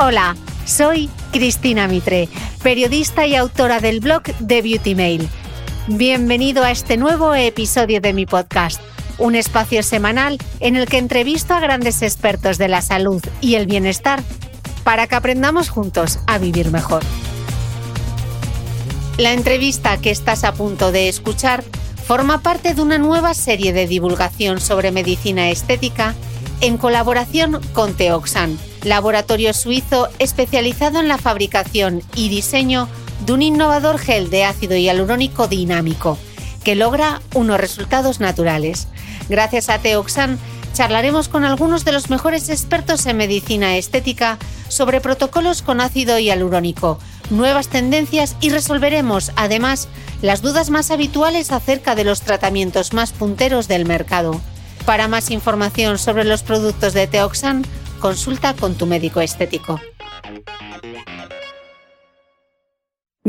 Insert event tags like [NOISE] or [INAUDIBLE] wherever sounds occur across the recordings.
Hola, soy Cristina Mitre, periodista y autora del blog The Beauty Mail. Bienvenido a este nuevo episodio de mi podcast, un espacio semanal en el que entrevisto a grandes expertos de la salud y el bienestar para que aprendamos juntos a vivir mejor. La entrevista que estás a punto de escuchar forma parte de una nueva serie de divulgación sobre medicina estética en colaboración con Teoxan, laboratorio suizo especializado en la fabricación y diseño de un innovador gel de ácido hialurónico dinámico que logra unos resultados naturales. Gracias a Teoxan charlaremos con algunos de los mejores expertos en medicina estética sobre protocolos con ácido hialurónico, nuevas tendencias y resolveremos además las dudas más habituales acerca de los tratamientos más punteros del mercado. Para más información sobre los productos de Teoxan, consulta con tu médico estético.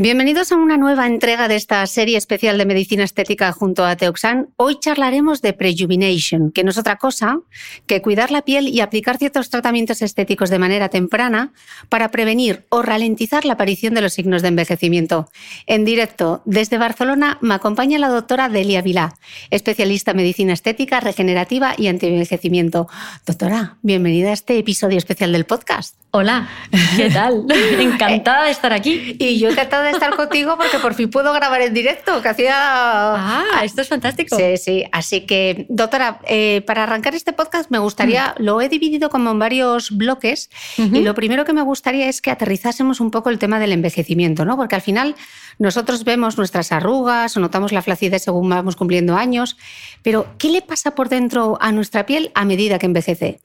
Bienvenidos a una nueva entrega de esta serie especial de medicina estética junto a Teoxan. Hoy charlaremos de Prejuvenation, que no es otra cosa que cuidar la piel y aplicar ciertos tratamientos estéticos de manera temprana para prevenir o ralentizar la aparición de los signos de envejecimiento. En directo desde Barcelona me acompaña la doctora Delia Vilá, especialista en medicina estética, regenerativa y antienvejecimiento. Doctora, bienvenida a este episodio especial del podcast. Hola, ¿qué tal? [LAUGHS] encantada de estar aquí. Y yo encantada de estar contigo porque por fin puedo grabar en directo, que hacía... Ah, esto es fantástico. Sí, sí. Así que, doctora, eh, para arrancar este podcast me gustaría, lo he dividido como en varios bloques y lo primero que me gustaría es que aterrizásemos un poco el tema del envejecimiento, ¿no? Porque al final nosotros vemos nuestras arrugas o notamos la flacidez según vamos cumpliendo años, pero ¿qué le pasa por dentro a nuestra piel a medida que envejece?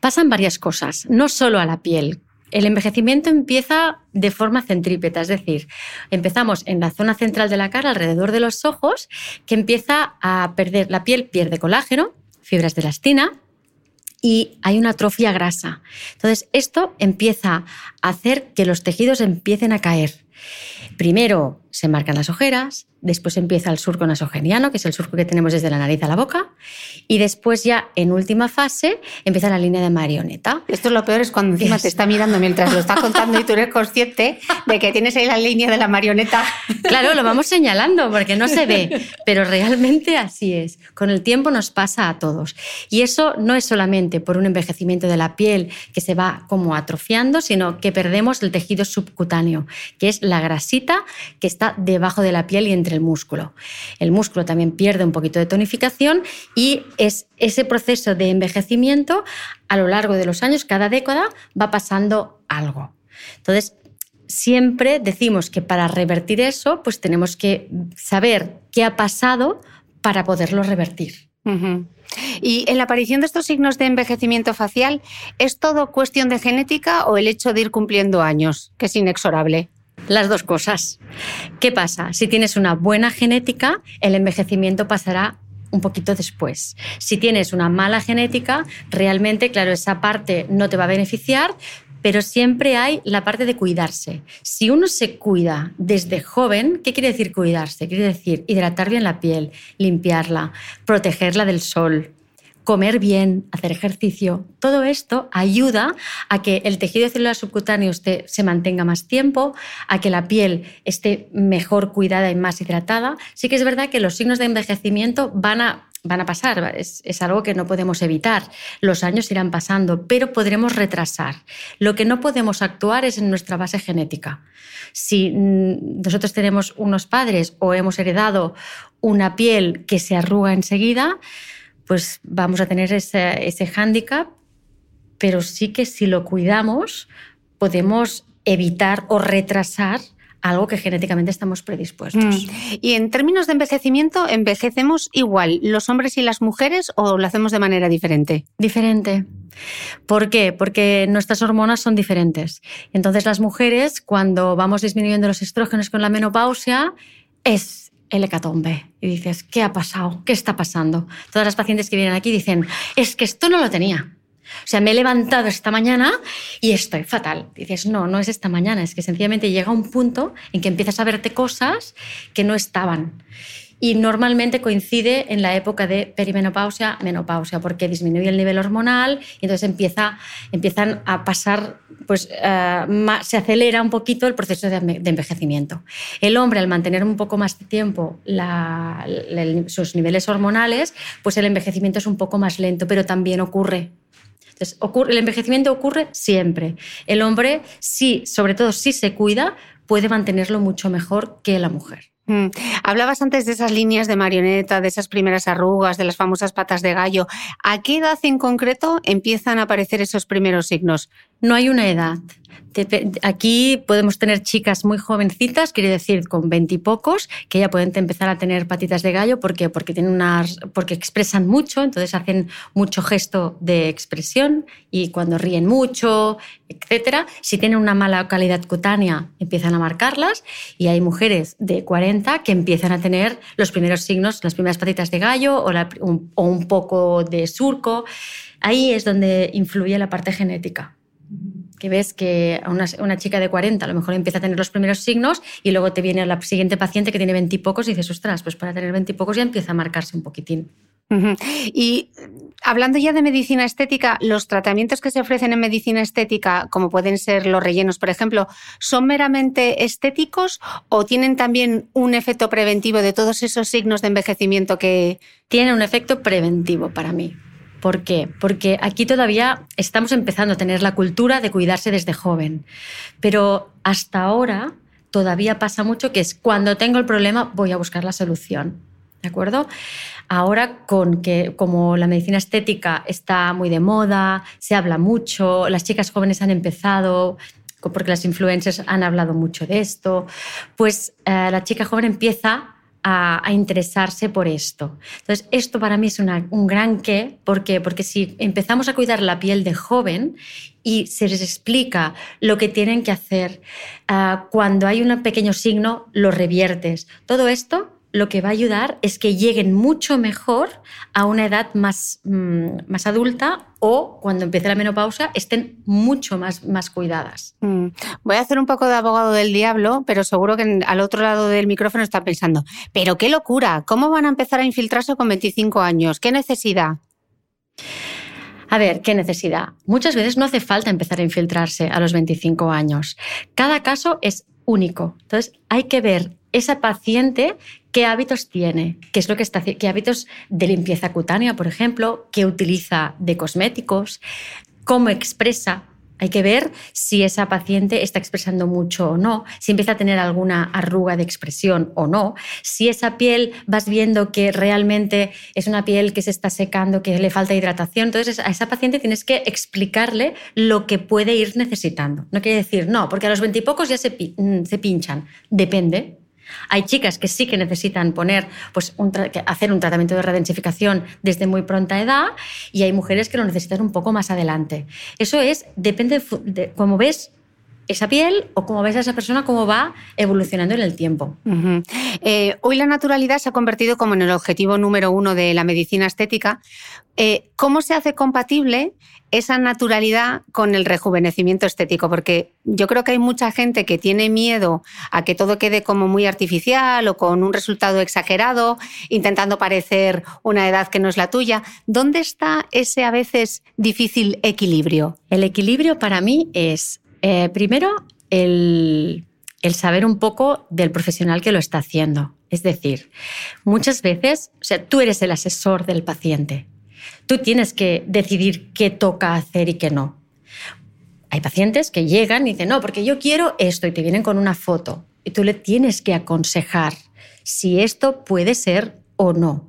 Pasan varias cosas, no solo a la piel. El envejecimiento empieza de forma centrípeta, es decir, empezamos en la zona central de la cara, alrededor de los ojos, que empieza a perder, la piel pierde colágeno, fibras de elastina, y hay una atrofia grasa. Entonces, esto empieza a hacer que los tejidos empiecen a caer. Primero se marcan las ojeras, después empieza el surco nasogeniano, que es el surco que tenemos desde la nariz a la boca, y después ya en última fase empieza la línea de marioneta. Esto es lo peor, es cuando encima te está mirando mientras lo está contando y tú eres consciente de que tienes ahí la línea de la marioneta. Claro, lo vamos señalando porque no se ve, pero realmente así es. Con el tiempo nos pasa a todos. Y eso no es solamente por un envejecimiento de la piel que se va como atrofiando, sino que perdemos el tejido subcutáneo, que es la grasita que está debajo de la piel y entre el músculo. El músculo también pierde un poquito de tonificación y es ese proceso de envejecimiento a lo largo de los años, cada década, va pasando algo. Entonces, siempre decimos que para revertir eso, pues tenemos que saber qué ha pasado para poderlo revertir. Y en la aparición de estos signos de envejecimiento facial, ¿es todo cuestión de genética o el hecho de ir cumpliendo años, que es inexorable? Las dos cosas. ¿Qué pasa? Si tienes una buena genética, el envejecimiento pasará un poquito después. Si tienes una mala genética, realmente, claro, esa parte no te va a beneficiar, pero siempre hay la parte de cuidarse. Si uno se cuida desde joven, ¿qué quiere decir cuidarse? Quiere decir hidratar bien la piel, limpiarla, protegerla del sol, comer bien, hacer ejercicio, todo esto ayuda a que el tejido celular subcutáneo se mantenga más tiempo, a que la piel esté mejor cuidada y más hidratada. Sí que es verdad que los signos de envejecimiento van a, van a pasar, es, es algo que no podemos evitar. Los años irán pasando, pero podremos retrasar. Lo que no podemos actuar es en nuestra base genética. Si mm, nosotros tenemos unos padres o hemos heredado una piel que se arruga enseguida, pues vamos a tener ese, ese hándicap, pero sí que si lo cuidamos podemos evitar o retrasar algo que genéticamente estamos predispuestos. Mm. Y en términos de envejecimiento, ¿envejecemos igual los hombres y las mujeres o lo hacemos de manera diferente? Diferente. ¿Por qué? Porque nuestras hormonas son diferentes. Entonces las mujeres, cuando vamos disminuyendo los estrógenos con la menopausia, es el hecatombe. Y dices, ¿qué ha pasado? ¿Qué está pasando? Todas las pacientes que vienen aquí dicen, es que esto no lo tenía. O sea, me he levantado esta mañana y estoy fatal. Dices, no, no es esta mañana, es que sencillamente llega un punto en que empiezas a verte cosas que no estaban. Y normalmente coincide en la época de perimenopausia, menopausia, porque disminuye el nivel hormonal y entonces empieza, empiezan a pasar, pues eh, se acelera un poquito el proceso de, envejecimiento. El hombre, al mantener un poco más de tiempo sus niveles hormonales, pues el envejecimiento es un poco más lento, pero también ocurre entonces, el envejecimiento ocurre siempre. El hombre, sí, sobre todo si se cuida, puede mantenerlo mucho mejor que la mujer. Mm. Hablabas antes de esas líneas de marioneta, de esas primeras arrugas, de las famosas patas de gallo. ¿A qué edad en concreto empiezan a aparecer esos primeros signos? No hay una edad. Aquí podemos tener chicas muy jovencitas, quiere decir con veintipocos, que ya pueden empezar a tener patitas de gallo porque, porque, tienen unas, porque expresan mucho, entonces hacen mucho gesto de expresión y cuando ríen mucho, etc. Si tienen una mala calidad cutánea, empiezan a marcarlas y hay mujeres de 40 que empiezan a tener los primeros signos, las primeras patitas de gallo o un poco de surco. Ahí es donde influye la parte genética que ves que una, chica de 40 a lo mejor empieza a tener los primeros signos y luego te viene la siguiente paciente que tiene 20 y pocos y dices, ostras, pues para tener 20 y pocos ya empieza a marcarse un poquitín. Y hablando ya de medicina estética, los tratamientos que se ofrecen en medicina estética, como pueden ser los rellenos, por ejemplo, ¿son meramente estéticos o tienen también un efecto preventivo de todos esos signos de envejecimiento que... Tienen un efecto preventivo para mí. ¿Por qué? Porque aquí todavía estamos empezando a tener la cultura de cuidarse desde joven, pero hasta ahora todavía pasa mucho que es cuando tengo el problema voy a buscar la solución. ¿De acuerdo? Ahora, con que como la medicina estética está muy de moda, se habla mucho, las chicas jóvenes han empezado, porque las influencers han hablado mucho de esto, pues eh, la chica joven empieza a, interesarse por esto. Entonces, esto para mí es un gran qué. ¿Por qué? Porque si empezamos a cuidar la piel de joven y se les explica lo que tienen que hacer, ah, cuando hay un pequeño signo, lo reviertes. Todo esto lo que va a ayudar es que lleguen mucho mejor a una edad más, mm, más adulta o cuando empiece la menopausia estén mucho más, más cuidadas. Mm. Voy a hacer un poco de abogado del diablo, pero seguro que al otro lado del micrófono está pensando, pero qué locura, ¿cómo van a empezar a infiltrarse con 25 años? ¿Qué necesidad? A ver, ¿qué necesidad? Muchas veces no hace falta empezar a infiltrarse a los 25 años. Cada caso es único. Entonces, hay que ver esa paciente qué hábitos tiene, qué es lo que está qué hábitos de limpieza cutánea, por ejemplo, qué utiliza de cosméticos, cómo expresa. Hay que ver si esa paciente está expresando mucho o no, si empieza a tener alguna arruga de expresión o no, si esa piel vas viendo que realmente es una piel que se está secando, que le falta hidratación. Entonces, a esa paciente tienes que explicarle lo que puede ir necesitando. No quiere decir, no, porque a los veintipocos ya se, mm, se pinchan. Depende. Hay chicas que sí que necesitan poner, pues, hacer un tratamiento de redensificación desde muy pronta edad y hay mujeres que lo necesitan un poco más adelante. Eso es, depende de, cómo ves esa piel o cómo ves a esa persona, cómo va evolucionando en el tiempo. Eh, hoy la naturalidad se ha convertido como en el objetivo número uno de la medicina estética. Eh, ¿Cómo se hace compatible esa naturalidad con el rejuvenecimiento estético, porque yo creo que hay mucha gente que tiene miedo a que todo quede como muy artificial o con un resultado exagerado, intentando parecer una edad que no es la tuya. ¿Dónde está ese a veces difícil equilibrio? El equilibrio para mí es, eh, primero, el, el saber un poco del profesional que lo está haciendo. Es decir, muchas veces, o sea, tú eres el asesor del paciente, Tú tienes que decidir qué toca hacer y qué no. Hay pacientes que llegan y dicen, no, porque yo quiero esto y te vienen con una foto y tú le tienes que aconsejar si esto puede ser o no.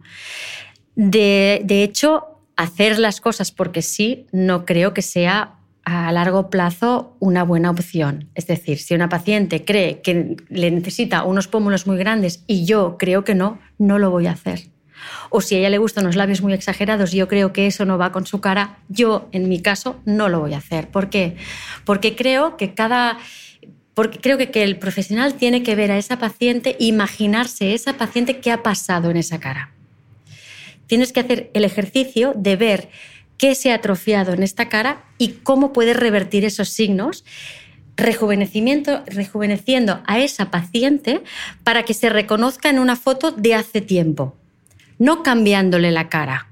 De, hecho, hacer las cosas porque sí no creo que sea a largo plazo una buena opción. Es decir, si una paciente cree que le necesita unos pómulos muy grandes y yo creo que no, no lo voy a hacer. O si a ella le gustan los labios muy exagerados y yo creo que eso no va con su cara, yo en mi caso no lo voy a hacer. ¿Por qué? Porque creo que cada porque creo que, que, el profesional tiene que ver a esa paciente, imaginarse esa paciente qué ha pasado en esa cara. Tienes que hacer el ejercicio de ver qué se ha atrofiado en esta cara y cómo puedes revertir esos signos, rejuvenecimiento, rejuveneciendo a esa paciente para que se reconozca en una foto de hace tiempo, no cambiándole la cara.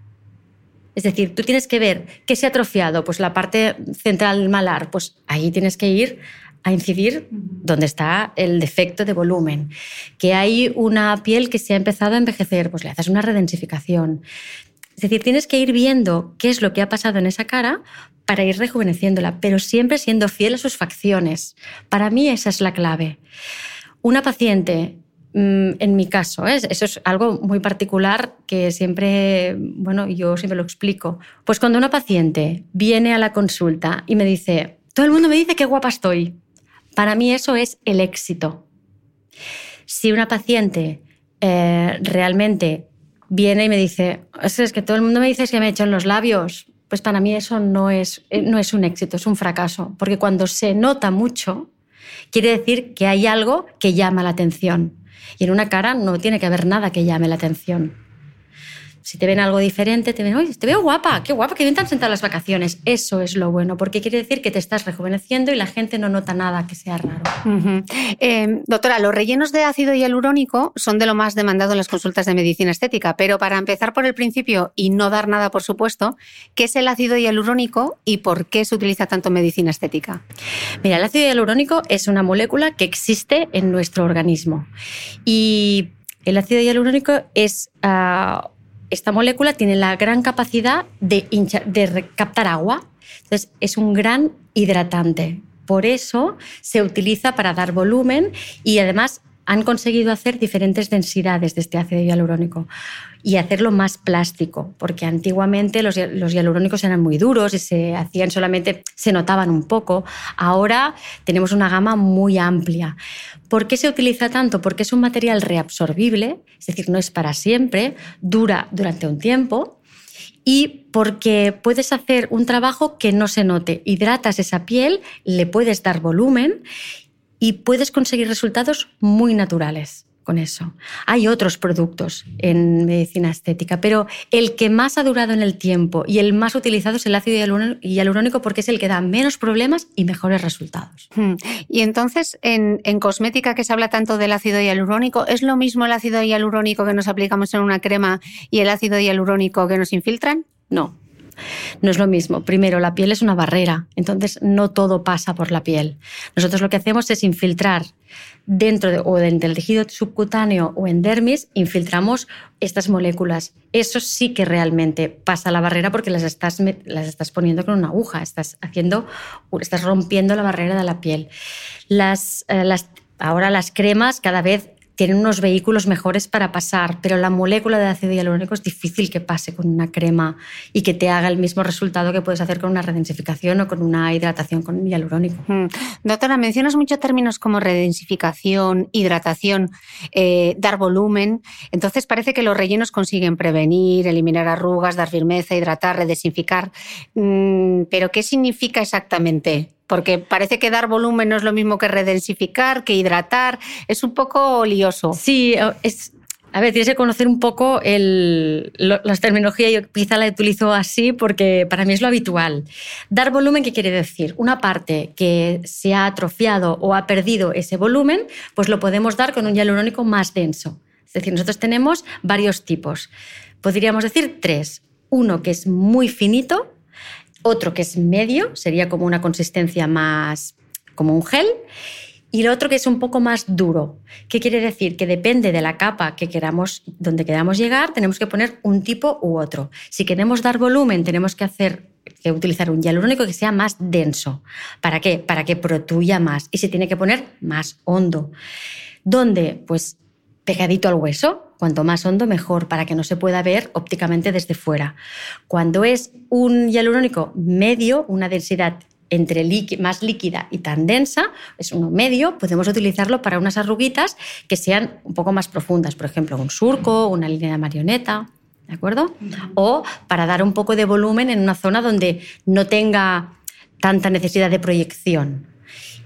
Es decir, tú tienes que ver qué se ha atrofiado, pues la parte central malar, pues ahí tienes que ir a incidir donde está el defecto de volumen, que hay una piel que se ha empezado a envejecer, pues le haces una redensificación. Es decir, tienes que ir viendo qué es lo que ha pasado en esa cara para ir rejuveneciéndola, pero siempre siendo fiel a sus facciones. Para mí esa es la clave. Una paciente, en mi caso, ¿eh? eso es algo muy particular que siempre, bueno, yo siempre lo explico. Pues cuando una paciente viene a la consulta y me dice, todo el mundo me dice qué guapa estoy, para mí eso es el éxito. Si una paciente eh, realmente viene y me dice, es que todo el mundo me dice que me he hecho en los labios, pues para mí eso no es, eh, no es un éxito, es un fracaso, porque cuando se nota mucho, quiere decir que hay algo que llama la atención. Y en una cara no tiene que haber nada que llame la atención. Si te ven algo diferente, te ven, oye, te veo guapa, qué guapa, que bien te han las vacaciones. Eso es lo bueno, porque quiere decir que te estás rejuveneciendo y la gente no nota nada que sea raro. Eh, doctora, los rellenos de ácido hialurónico son de lo más demandado en las consultas de medicina estética, pero para empezar por el principio y no dar nada, por supuesto, ¿qué es el ácido hialurónico y por qué se utiliza tanto en medicina estética? Mira, el ácido hialurónico es una molécula que existe en nuestro organismo y el ácido hialurónico es... Ah, esta molécula tiene la gran capacidad de, captar agua. Entonces, es un gran hidratante. Por eso se utiliza para dar volumen y además han conseguido hacer diferentes densidades de este ácido hialurónico y hacerlo más plástico, porque antiguamente los, hialurónicos eran muy duros y se hacían solamente, se notaban un poco. Ahora tenemos una gama muy amplia. ¿Por qué se utiliza tanto? Porque es un material reabsorbible, es decir, no es para siempre, dura durante un tiempo y porque puedes hacer un trabajo que no se note. Hidratas esa piel, le puedes dar volumen y puedes conseguir resultados muy naturales con eso. Hay otros productos en medicina estética, pero el que más ha durado en el tiempo y el más utilizado es el ácido hialurónico porque es el que da menos problemas y mejores resultados. Hmm. Y entonces, en, en, cosmética que se habla tanto del ácido hialurónico, ¿es lo mismo el ácido hialurónico que nos aplicamos en una crema y el ácido hialurónico que nos infiltran? No, no es lo mismo. Primero, la piel es una barrera, entonces no todo pasa por la piel. Nosotros lo que hacemos es infiltrar dentro de, o del tejido subcutáneo o en dermis, infiltramos estas moléculas. Eso sí que realmente pasa la barrera porque las estás, las estás poniendo con una aguja, estás, haciendo, estás rompiendo la barrera de la piel. Las, eh, ahora las cremas cada vez tienen unos vehículos mejores para pasar, pero la molécula de ácido hialurónico es difícil que pase con una crema y que te haga el mismo resultado que puedes hacer con una redensificación o con una hidratación con hialurónico. Mm. Doctora, mencionas muchos términos como redensificación, hidratación, eh, dar volumen. Entonces parece que los rellenos consiguen prevenir, eliminar arrugas, dar firmeza, hidratar, redesinficar. Mm, pero ¿qué significa exactamente? Porque parece que dar volumen no es lo mismo que redensificar, que hidratar, es un poco lioso. Sí, es, a ver, tienes que conocer un poco el, las terminologías, yo quizá la utilizo así porque para mí es lo habitual. Dar volumen, ¿qué quiere decir? Una parte que se ha atrofiado o ha perdido ese volumen, pues lo podemos dar con un hialurónico más denso. Es decir, nosotros tenemos varios tipos. Podríamos decir tres. Uno que es muy finito, otro que es medio, sería como una consistencia más como un gel, y el otro que es un poco más duro. ¿Qué quiere decir? Que depende de la capa que queramos, donde queramos llegar, tenemos que poner un tipo u otro. Si queremos dar volumen, tenemos que hacer que utilizar un hialurónico que sea más denso. ¿Para qué? Para que protuya más y se tiene que poner más hondo. ¿Dónde? Pues pegadito al hueso, Cuanto más hondo, mejor, para que no se pueda ver ópticamente desde fuera. Cuando es un hialurónico medio, una densidad entre más líquida y tan densa, es uno medio, podemos utilizarlo para unas arruguitas que sean un poco más profundas, por ejemplo, un surco, una línea de marioneta, ¿de acuerdo? O para dar un poco de volumen en una zona donde no tenga tanta necesidad de proyección.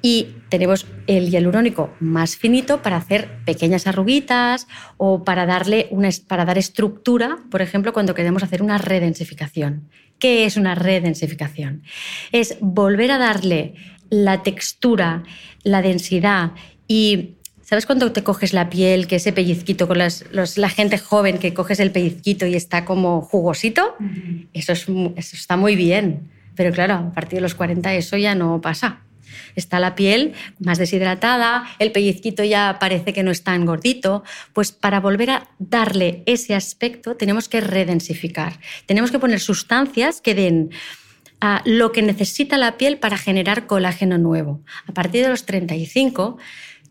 Y tenemos el hialurónico más finito para hacer pequeñas arruguitas o para, darle una, para dar estructura, por ejemplo, cuando queremos hacer una redensificación. ¿Qué es una redensificación? Es volver a darle la textura, la densidad y ¿Sabes cuando te coges la piel, que ese pellizquito con la gente joven que coges el pellizquito y está como jugosito? eso, es, eso está muy bien. Pero claro, a partir de los 40 eso ya no pasa. Está la piel más deshidratada, el pellizquito ya parece que no está engordito. Pues para volver a darle ese aspecto tenemos que redensificar. Tenemos que poner sustancias que den a lo que necesita la piel para generar colágeno nuevo. A partir de los 35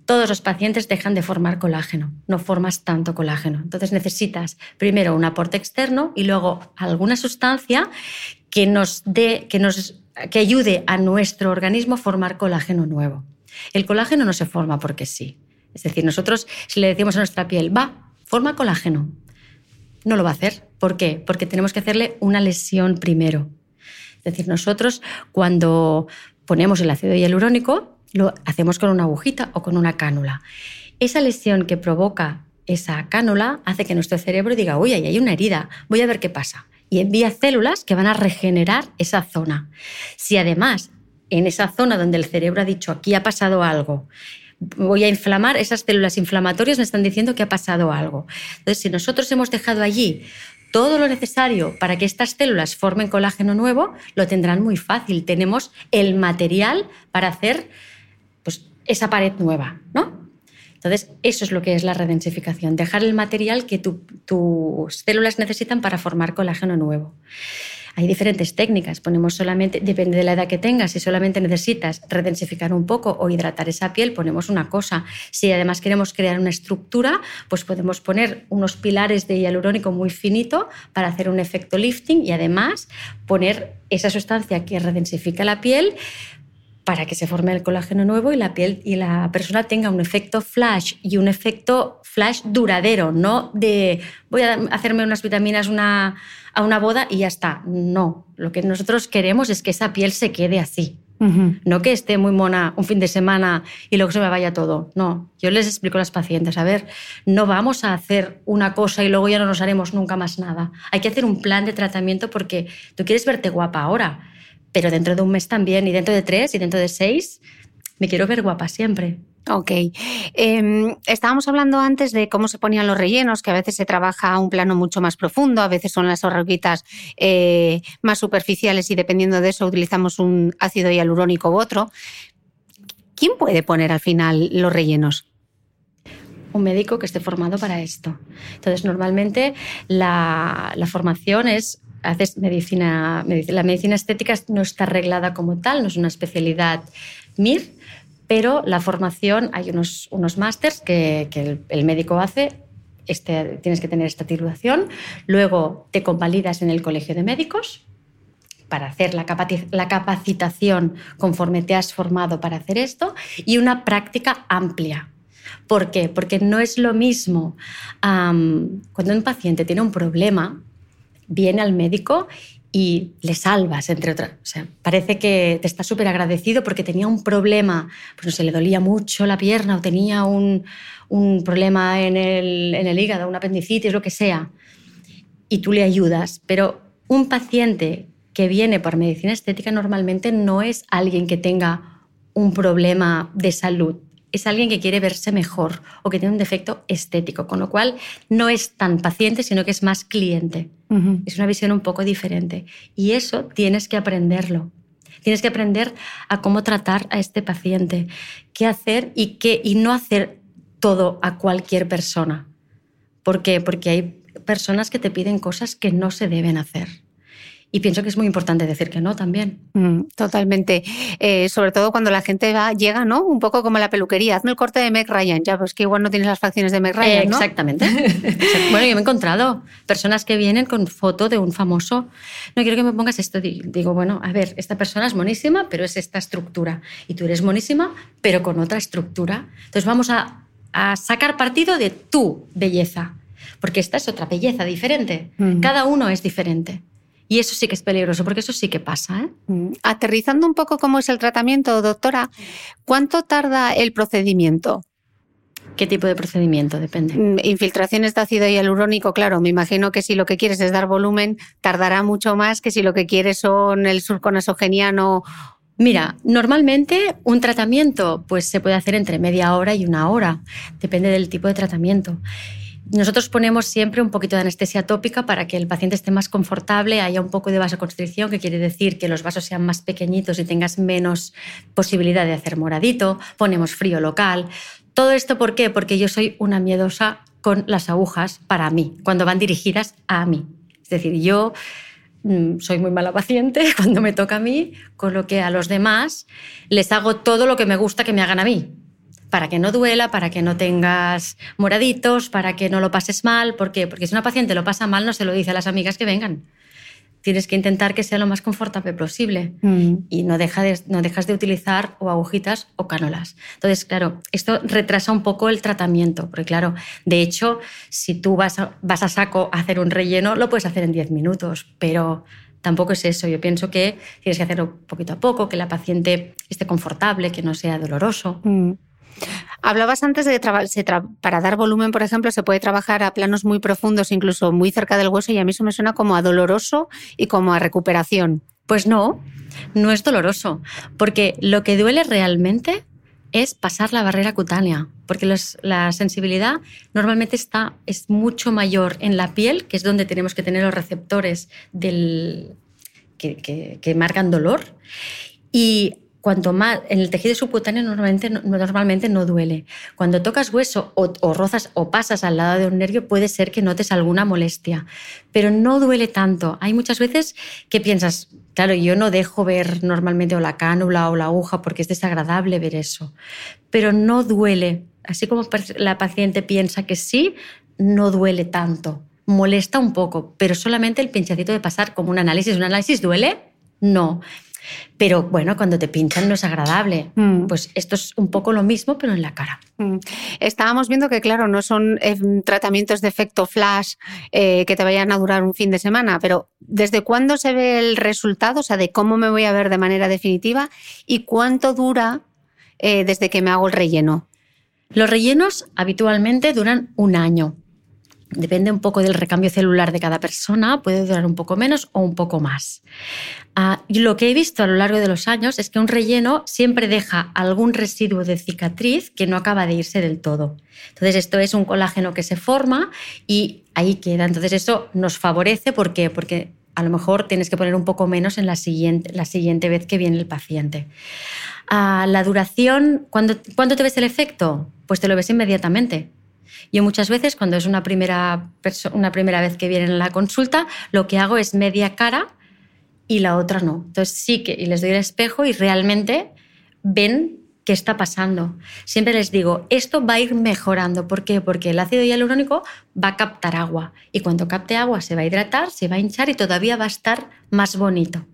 todos los pacientes dejan de formar colágeno, no formas tanto colágeno. Entonces necesitas primero un aporte externo y luego alguna sustancia que nos dé, que nos que ayude a nuestro organismo a formar colágeno nuevo. El colágeno no se forma porque sí. Es decir, nosotros si le decimos a nuestra piel, va, forma colágeno, no lo va a hacer. ¿Por qué? Porque tenemos que hacerle una lesión primero. Es decir, nosotros cuando ponemos el ácido hialurónico, lo hacemos con una agujita o con una cánula. Esa lesión que provoca esa cánula hace que nuestro cerebro diga, uy, ahí hay una herida, voy a ver qué pasa y envía células que van a regenerar esa zona. Si además en esa zona donde el cerebro ha dicho aquí ha pasado algo, voy a inflamar, esas células inflamatorias me están diciendo que ha pasado algo. Entonces, si nosotros hemos dejado allí todo lo necesario para que estas células formen colágeno nuevo, lo tendrán muy fácil. Tenemos el material para hacer pues, esa pared nueva, ¿no? Entonces, eso es lo que es la redensificación, dejar el material que tus células necesitan para formar colágeno nuevo. Hay diferentes técnicas, ponemos solamente, depende de la edad que tengas, si solamente necesitas redensificar un poco o hidratar esa piel, ponemos una cosa. Si además queremos crear una estructura, pues podemos poner unos pilares de hialurónico muy finito para hacer un efecto lifting y además poner esa sustancia que redensifica la piel para que se forme el colágeno nuevo y la piel y la persona tenga un efecto flash y un efecto flash duradero, no de voy a hacerme unas vitaminas una, a una boda y ya está. No, lo que nosotros queremos es que esa piel se quede así. No que esté muy mona un fin de semana y luego se me vaya todo. No, yo les explico a las pacientes, a ver, no vamos a hacer una cosa y luego ya no nos haremos nunca más nada. Hay que hacer un plan de tratamiento porque tú quieres verte guapa ahora, pero dentro de un mes también, y dentro de tres, y dentro de seis, me quiero ver guapa siempre. Ok. Em, estábamos hablando antes de cómo se ponían los rellenos, que a veces se trabaja a un plano mucho más profundo, a veces son las arruguitas eh, más superficiales y dependiendo de eso utilizamos un ácido hialurónico u otro. ¿Quién puede poner al final los rellenos? un médico que esté formado para esto. Entonces, normalmente la, la formación es haces medicina, la medicina estética no está arreglada como tal, no es una especialidad MIR, pero la formación, hay unos, unos másters que, el, médico hace, este, tienes que tener esta titulación, luego te convalidas en el colegio de médicos para hacer la, la capacitación conforme te has formado para hacer esto y una práctica amplia. ¿Por qué? Porque no es lo mismo cuando un paciente tiene un problema, viene al médico y le salvas, entre otras. O sea, parece que te está súper agradecido porque tenía un problema, pues no sé, le dolía mucho la pierna o tenía un, un problema en el, en el hígado, una apendicitis, lo que sea, y tú le ayudas. Pero un paciente que viene por medicina estética normalmente no es alguien que tenga un problema de salud, es alguien que quiere verse mejor o que tiene un defecto estético, con lo cual no es tan paciente, sino que es más cliente. Es una visión un poco diferente. Y eso tienes que aprenderlo. Tienes que aprender a cómo tratar a este paciente, qué hacer y, qué, y no hacer todo a cualquier persona. ¿Por qué? Porque hay personas que te piden cosas que no se deben hacer. Y pienso que es muy importante decir que no también. Mm, totalmente. Eh, sobre todo cuando la gente va, llega, ¿no? Un poco como la peluquería. Hazme el corte de Meg Ryan. Ya, pues que igual no tienes las facciones de Meg Ryan, ¿no? Exactamente. [LAUGHS] bueno, yo me he encontrado personas que vienen con foto de un famoso. No quiero que me pongas esto. Digo, bueno, a ver, esta persona es monísima, pero es esta estructura. Y tú eres monísima, pero con otra estructura. Entonces vamos a, a sacar partido de tu belleza. Porque esta es otra belleza diferente. Mm. Cada uno es diferente. Y eso sí que es peligroso, porque eso sí que pasa. ¿eh? Mm. Aterrizando un poco cómo es el tratamiento, doctora, ¿cuánto tarda el procedimiento? ¿Qué tipo de procedimiento? Depende. Mm, infiltraciones de ácido hialurónico, claro, me imagino que si lo que quieres es dar volumen, tardará mucho más que si lo que quieres son el surco nasogeniano. Mira, normalmente un tratamiento pues, se puede hacer entre media hora y una hora, depende del tipo de tratamiento. Nosotros ponemos siempre un poquito de anestesia tópica para que el paciente esté más confortable, haya un poco de vasoconstricción, que quiere decir que los vasos sean más pequeñitos y tengas menos posibilidad de hacer moradito. Ponemos frío local. Todo esto, ¿por qué? Porque yo soy una miedosa con las agujas para mí, cuando van dirigidas a mí. Es decir, yo mm, soy muy mala paciente [LAUGHS] cuando me toca a mí, con lo que a los demás les hago todo lo que me gusta que me hagan a mí para que no duela, para que no tengas moraditos, para que no lo pases mal. ¿Por qué? Porque si una paciente lo pasa mal, no se lo dice a las amigas que vengan. Tienes que intentar que sea lo más confortable posible mm. y no, no dejas de utilizar o agujitas o cánulas. Entonces, claro, esto retrasa un poco el tratamiento, porque claro, de hecho, si tú vas a, vas a saco a hacer un relleno, lo puedes hacer en 10 minutos, pero tampoco es eso. Yo pienso que tienes que hacerlo poquito a poco, que la paciente esté confortable, que no sea doloroso. Mm. Hablabas antes de para dar volumen, por ejemplo, se puede trabajar a planos muy profundos, incluso muy cerca del hueso, y a mí eso me suena como a doloroso y como a recuperación. Pues no, no es doloroso, porque lo que duele realmente es pasar la barrera cutánea, porque la sensibilidad normalmente está, es mucho mayor en la piel, que es donde tenemos que tener los receptores que, que marcan dolor, y cuanto más en el tejido subcutáneo normalmente, normalmente no duele. Cuando tocas hueso o, o, rozas o pasas al lado de un nervio puede ser que notes alguna molestia, pero no duele tanto. Hay muchas veces que piensas, claro, yo no dejo ver normalmente o la cánula o la aguja porque es desagradable ver eso, pero no duele. Así como la paciente piensa que sí, no duele tanto. Molesta un poco, pero solamente el pinchacito de pasar como un análisis. ¿Un análisis duele? No. Pero bueno, cuando te pinchan no es agradable. Mm. Pues esto es un poco lo mismo, pero en la cara. Mm. Estábamos viendo que, claro, no son eh, tratamientos de efecto flash eh, que te vayan a durar un fin de semana, pero ¿desde cuándo se ve el resultado? O sea, de cómo me voy a ver de manera definitiva y cuánto dura eh, desde que me hago el relleno. Los rellenos habitualmente duran un año. Depende un poco del recambio celular de cada persona, puede durar un poco menos o un poco más. Ah, y lo que he visto a lo largo de los años es que un relleno siempre deja algún residuo de cicatriz que no acaba de irse del todo. Entonces esto es un colágeno que se forma y ahí queda. Entonces eso nos favorece ¿por qué? porque a lo mejor tienes que poner un poco menos en la siguiente, la siguiente vez que viene el paciente. Ah, la duración, ¿cuándo, ¿cuándo te ves el efecto? Pues te lo ves inmediatamente. Yo muchas veces, cuando es una primera, una primera vez que vienen a la consulta, lo que hago es media cara y la otra no. Entonces sí que les doy el espejo y realmente ven qué está pasando. Siempre les digo, esto va a ir mejorando. ¿Por qué? Porque el ácido hialurónico va a captar agua y cuando capte agua se va a hidratar, se va a hinchar y todavía va a estar más bonito.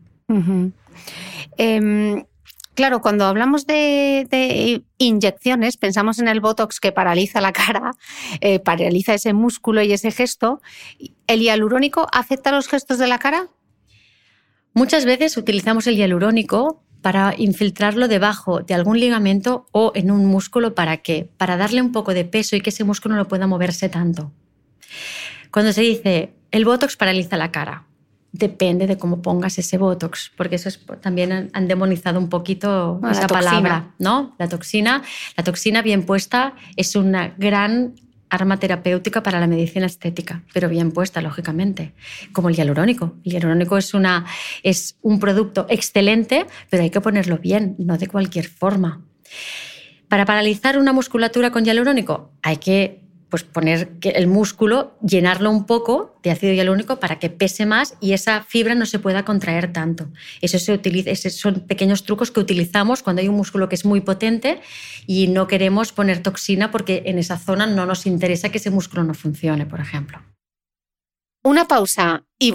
Claro, cuando hablamos de, inyecciones, pensamos en el Botox que paraliza la cara, eh, paraliza ese músculo y ese gesto. ¿El hialurónico afecta los gestos de la cara? Muchas veces utilizamos el hialurónico para infiltrarlo debajo de algún ligamento o en un músculo. ¿Para qué? Para darle un poco de peso y que ese músculo no pueda moverse tanto. Cuando se dice el Botox paraliza la cara, depende de cómo pongas ese Botox, porque eso es, también han demonizado un poquito ah, esa palabra, ¿no? La toxina. La toxina bien puesta es una gran arma terapéutica para la medicina estética, pero bien puesta, lógicamente, como el hialurónico. El hialurónico es, una, es un producto excelente, pero hay que ponerlo bien, no de cualquier forma. Para paralizar una musculatura con hialurónico hay que pues poner el músculo, llenarlo un poco de ácido hialurónico para que pese más y esa fibra no se pueda contraer tanto. Eso se utiliza, esos son pequeños trucos que utilizamos cuando hay un músculo que es muy potente y no queremos poner toxina porque en esa zona no nos interesa que ese músculo no funcione, por ejemplo. Una pausa y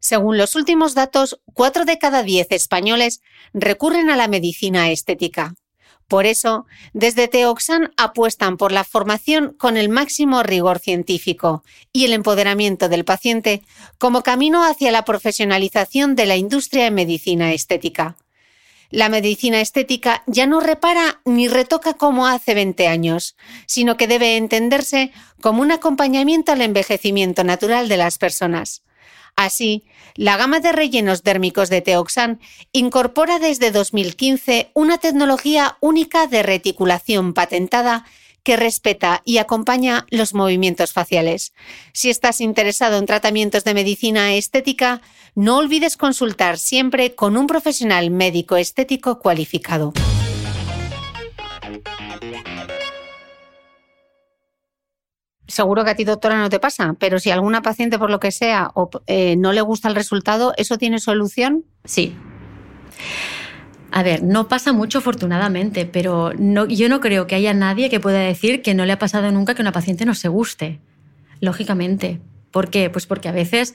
Según los últimos datos, 4 de cada 10 españoles recurren a la medicina estética. Por eso, desde Teoxan apuestan por la formación con el máximo rigor científico y el empoderamiento del paciente como camino hacia la profesionalización de la industria en medicina estética. La medicina estética ya no repara ni retoca como hace 20 años, sino que debe entenderse como un acompañamiento al envejecimiento natural de las personas. Así, la gama de rellenos dérmicos de Teoxan incorpora desde 2015 una tecnología única de reticulación patentada que respeta y acompaña los movimientos faciales. Si estás interesado en tratamientos de medicina estética, no olvides consultar siempre con un profesional médico estético cualificado. Seguro que a ti, doctora, no te pasa, pero si alguna paciente, por lo que sea, eh, no le gusta el resultado, ¿eso tiene solución? Sí. A ver, no pasa mucho afortunadamente, pero yo no creo que haya nadie que pueda decir que no le ha pasado nunca que una paciente no se guste. Lógicamente. ¿Por qué? Pues porque a veces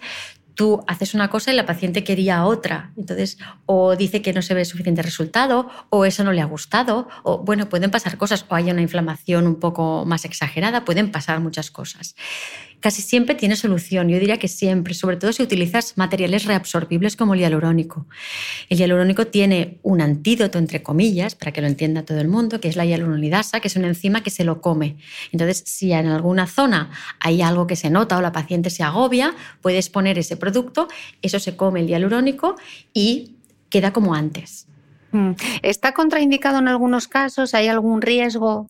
tú haces una cosa y la paciente quería otra. Entonces, o dice que no se ve suficiente resultado, o eso no le ha gustado, o bueno, pueden pasar cosas, o hay una inflamación un poco más exagerada, pueden pasar muchas cosas. Casi siempre tiene solución, yo diría que siempre, sobre todo si utilizas materiales reabsorbibles como el hialurónico. El hialurónico tiene un antídoto, entre comillas, para que lo entienda todo el mundo, que es la hialuronidasa, que es una enzima que se lo come. Entonces, si en alguna zona hay algo que se nota o la paciente se agobia, puedes poner ese producto, eso se come el hialurónico y queda como antes. Mm. ¿Está contraindicado en algunos casos? ¿Hay algún riesgo?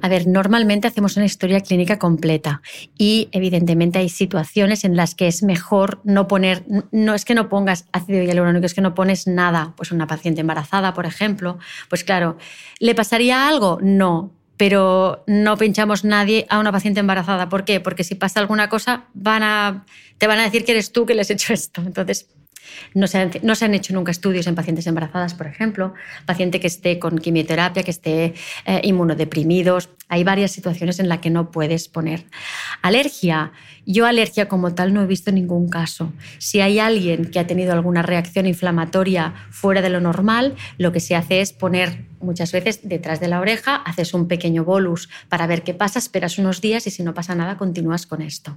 A ver, normalmente hacemos una historia clínica completa y evidentemente hay situaciones en las que es mejor no poner, no es que no pongas ácido hialurónico, es que no pones nada. Pues una paciente embarazada, por ejemplo, pues claro, ¿le pasaría algo? No, pero no pinchamos nadie a una paciente embarazada. ¿Por qué? Porque si pasa alguna cosa, van a, te van a decir que eres tú que les has hecho esto. Entonces, no se, han, no se, han, hecho nunca estudios en pacientes embarazadas, por ejemplo, paciente que esté con quimioterapia, que esté eh, inmunodeprimidos. Hay varias situaciones en las que no puedes poner. Alergia. Yo alergia como tal no he visto ningún caso. Si hay alguien que ha tenido alguna reacción inflamatoria fuera de lo normal, lo que se hace es poner muchas veces detrás de la oreja, haces un pequeño bolus para ver qué pasa, esperas unos días y si no pasa nada, continúas con esto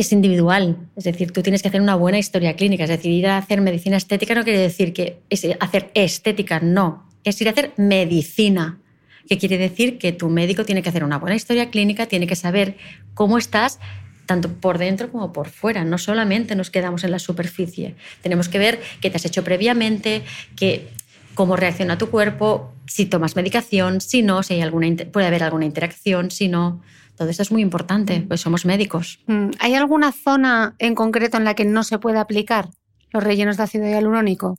es individual. Es decir, tú tienes que hacer una buena historia clínica. Es decir, ir a hacer medicina estética no quiere decir que hacer estética, no. Es ir a hacer medicina. Que quiere decir que tu médico tiene que hacer una buena historia clínica, tiene que saber cómo estás tanto por dentro como por fuera. No solamente nos quedamos en la superficie. Tenemos que ver qué te has hecho previamente, que, cómo reacciona tu cuerpo, si tomas medicación, si no, si hay alguna, puede haber alguna interacción, si no. Todo esto es muy importante, pues somos médicos. Mm, ¿Hay alguna zona en concreto en la que no se puede aplicar los rellenos de ácido hialurónico?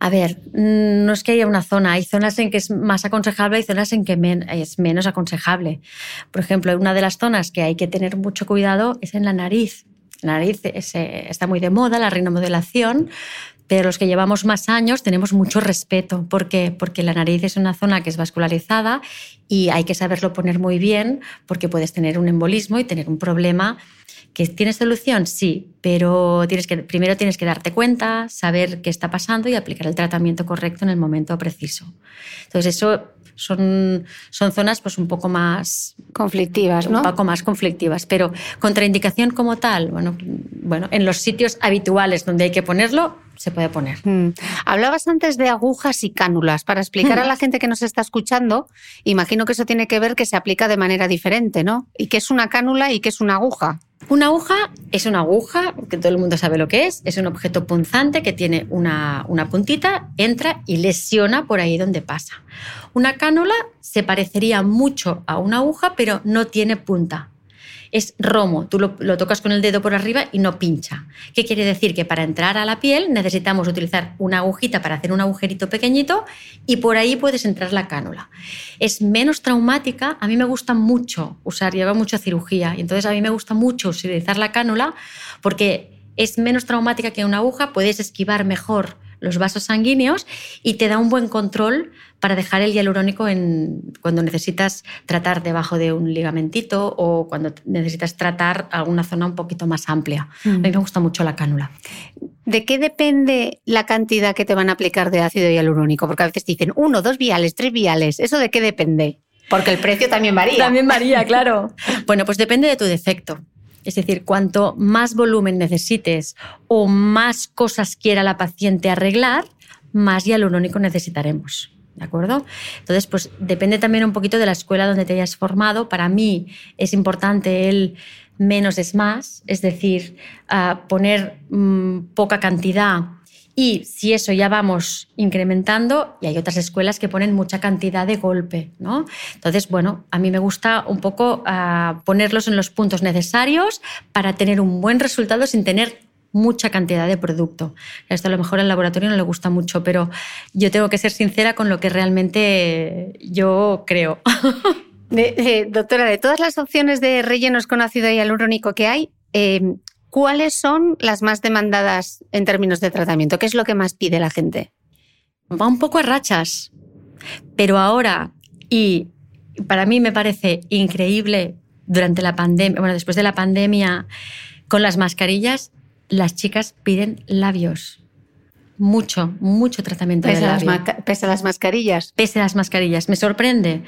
A ver, mm, no es que haya una zona, hay zonas en que es más aconsejable y zonas en que es menos aconsejable. Por ejemplo, una de las zonas que hay que tener mucho cuidado es en la nariz. La nariz está muy de moda, la rinomodelación, pero los que llevamos más años tenemos mucho respeto. ¿Por qué? Porque la nariz es una zona que es vascularizada y hay que saberlo poner muy bien porque puedes tener un embolismo y tener un problema ¿Que tiene solución? Sí, pero tienes que, primero tienes que darte cuenta, saber qué está pasando y aplicar el tratamiento correcto en el momento preciso. Entonces, eso son, son zonas pues, un poco más... Conflictivas, ¿no? Un poco más conflictivas, pero contraindicación como tal, bueno, bueno, en los sitios habituales donde hay que ponerlo, se puede poner. Mm. Hablabas antes de agujas y cánulas. Para explicar a la gente que nos está escuchando, imagino que eso tiene que ver que se aplica de manera diferente, ¿no? ¿Y qué es una cánula y qué es una aguja? Una aguja es una aguja, que todo el mundo sabe lo que es, es un objeto punzante que tiene una, una puntita, entra y lesiona por ahí donde pasa. Una cánula se parecería mucho a una aguja, pero no tiene punta es romo. Tú lo, tocas con el dedo por arriba y no pincha. ¿Qué quiere decir? Que para entrar a la piel necesitamos utilizar una agujita para hacer un agujerito pequeñito y por ahí puedes entrar la cánula. Es menos traumática. A mí me gusta mucho usar, lleva mucha cirugía y entonces a mí me gusta mucho utilizar la cánula porque es menos traumática que una aguja, puedes esquivar mejor los vasos sanguíneos y te da un buen control para dejar el hialurónico en, cuando necesitas tratar debajo de un ligamentito o cuando necesitas tratar alguna zona un poquito más amplia. A mí me mm. gusta mucho la cánula. ¿De qué depende la cantidad que te van a aplicar de ácido hialurónico? Porque a veces dicen uno, dos viales, tres viales. ¿Eso de qué depende? Porque el precio también varía. También varía, claro. [LAUGHS] bueno, pues depende de tu defecto. Es decir, cuanto más volumen necesites o más cosas quiera la paciente arreglar, más hialurónico necesitaremos. ¿De acuerdo? Entonces, pues depende también un poquito de la escuela donde te hayas formado. Para mí es importante el menos es más, es decir, ah, poner mm, poca cantidad y si eso ya vamos incrementando, y hay otras escuelas que ponen mucha cantidad de golpe, ¿no? Entonces, bueno, a mí me gusta un poco ah, ponerlos en los puntos necesarios para tener un buen resultado sin tener mucha cantidad de producto. Esto a lo mejor al laboratorio no le gusta mucho, pero yo tengo que ser sincera con lo que realmente yo creo. [LAUGHS] doctora, de todas las opciones de rellenos con ácido hialurónico que hay, eh, ¿cuáles son las más demandadas en términos de tratamiento? ¿Qué es lo que más pide la gente? Va un poco a rachas, pero ahora, y para mí me parece increíble durante la pandemia, bueno, después de la pandemia, con las mascarillas, las chicas piden labios mucho, mucho tratamiento pese de labio. Las pese a las mascarillas. Pese a las mascarillas. Me sorprende.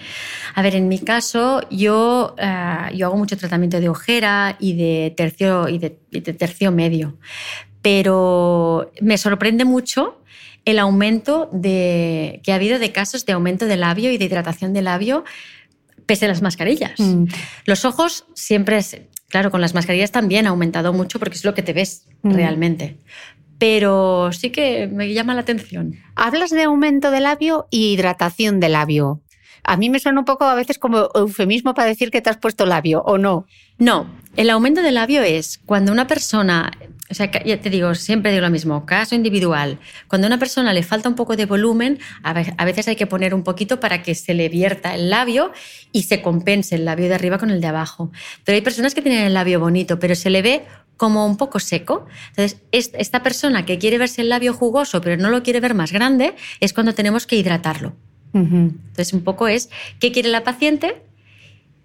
A ver, en mi caso, yo, eh, yo hago mucho tratamiento de ojera y de tercio, y de, tercio medio. Pero me sorprende mucho el aumento de, que ha habido de casos de aumento de labio y de hidratación de labio pese a las mascarillas. Mm. Los ojos siempre, claro, con las mascarillas también ha aumentado mucho porque es lo que te ves mm. realmente pero sí que me llama la atención. Hablas de aumento de labio y hidratación de labio. A mí me suena un poco a veces como eufemismo para decir que te has puesto labio, ¿o no? No, el aumento de labio es cuando una persona, o sea, ya te digo, siempre digo lo mismo, caso individual, cuando a una persona le falta un poco de volumen, a veces hay que poner un poquito para que se le vierta el labio y se compense el labio de arriba con el de abajo. Pero hay personas que tienen el labio bonito, pero se le ve como un poco seco. Entonces, esta persona que quiere verse el labio jugoso, pero no lo quiere ver más grande, es cuando tenemos que hidratarlo. Entonces, un poco es qué quiere la paciente,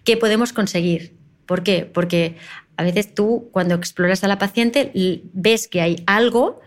qué podemos conseguir. ¿Por qué? Porque a veces tú, cuando exploras a la paciente, ves que hay algo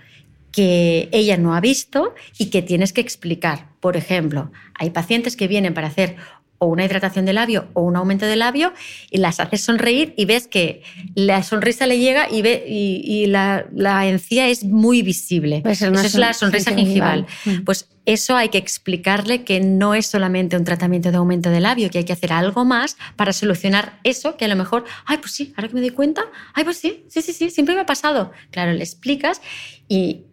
que ella no ha visto y que tienes que explicar. Por ejemplo, hay pacientes que vienen para hacer o una hidratación de labio o un aumento de labio y las haces sonreír y ves que la sonrisa le llega y, ve, y, la, encía es muy visible. Eso es la sonrisa gingival. Mm. Pues eso hay que explicarle que no es solamente un tratamiento de aumento de labio, que hay que hacer algo más para solucionar eso que a lo mejor, ay, pues sí, ahora que me doy cuenta, ay, pues sí, sí, sí, sí, siempre me ha pasado. Claro, le explicas y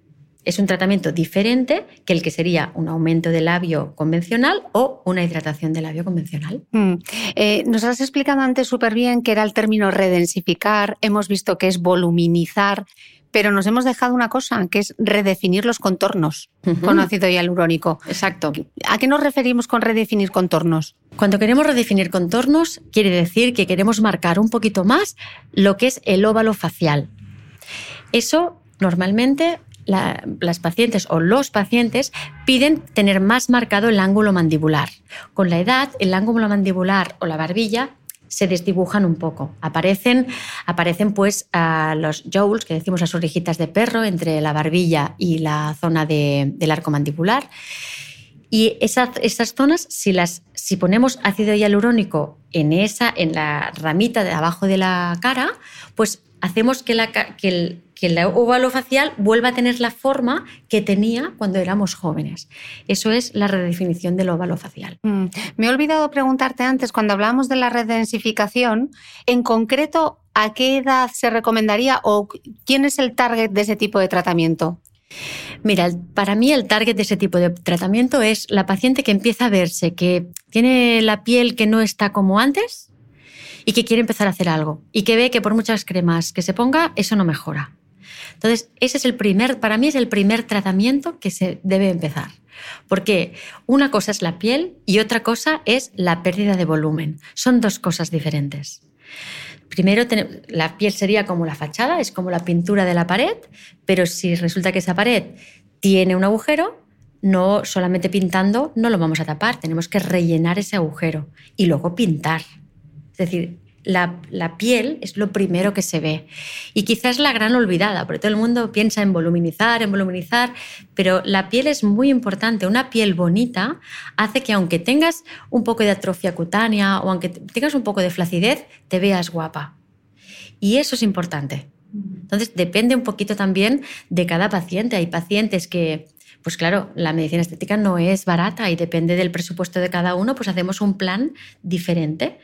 es un tratamiento diferente que el que sería un aumento de labio convencional o una hidratación de labio convencional. Mm. Eh, nos has explicado antes súper bien que era el término redensificar, hemos visto que es voluminizar, pero nos hemos dejado una cosa, que es redefinir los contornos con ácido hialurónico. Exacto. ¿A qué nos referimos con redefinir contornos? Cuando queremos redefinir contornos, quiere decir que queremos marcar un poquito más lo que es el óvalo facial. Eso normalmente las pacientes o los pacientes piden tener más marcado el ángulo mandibular. Con la edad, el ángulo mandibular o la barbilla se desdibujan un poco. Aparecen, aparecen pues los jowls, que decimos las orejitas de perro, entre la barbilla y la zona del arco mandibular. Y esas, esas zonas, si, las, si ponemos ácido hialurónico en, esa, en la ramita de abajo de la cara, pues hacemos que, la, que el, que el óvalo facial vuelva a tener la forma que tenía cuando éramos jóvenes. Eso es la redefinición del óvalo facial. Mm, me he olvidado preguntarte antes, cuando hablábamos de la redensificación, en concreto, ¿a qué edad se recomendaría o quién es el target de ese tipo de tratamiento? Mira, para mí el target de ese tipo de tratamiento es la paciente que empieza a verse que tiene la piel que no está como antes y que quiere empezar a hacer algo y que ve que por muchas cremas que se ponga, eso no mejora. Entonces, ese es el primer, para mí es el primer tratamiento que se debe empezar. Porque una cosa es la piel y otra cosa es la pérdida de volumen. Son dos cosas diferentes. Primero, la piel sería como la fachada, es como la pintura de la pared, pero si resulta que esa pared tiene un agujero, no solamente pintando no lo vamos a tapar, tenemos que rellenar ese agujero y luego pintar. Es decir, la, piel es lo primero que se ve. Y quizás la gran olvidada, porque todo el mundo piensa en voluminizar, en voluminizar, pero la piel es muy importante. Una piel bonita hace que aunque tengas un poco de atrofia cutánea o aunque tengas un poco de flacidez, te veas guapa. Y eso es importante. Entonces, depende un poquito también de cada paciente. Hay pacientes que pues claro, la medicina estética no es barata y depende del presupuesto de cada uno, pues hacemos un plan diferente.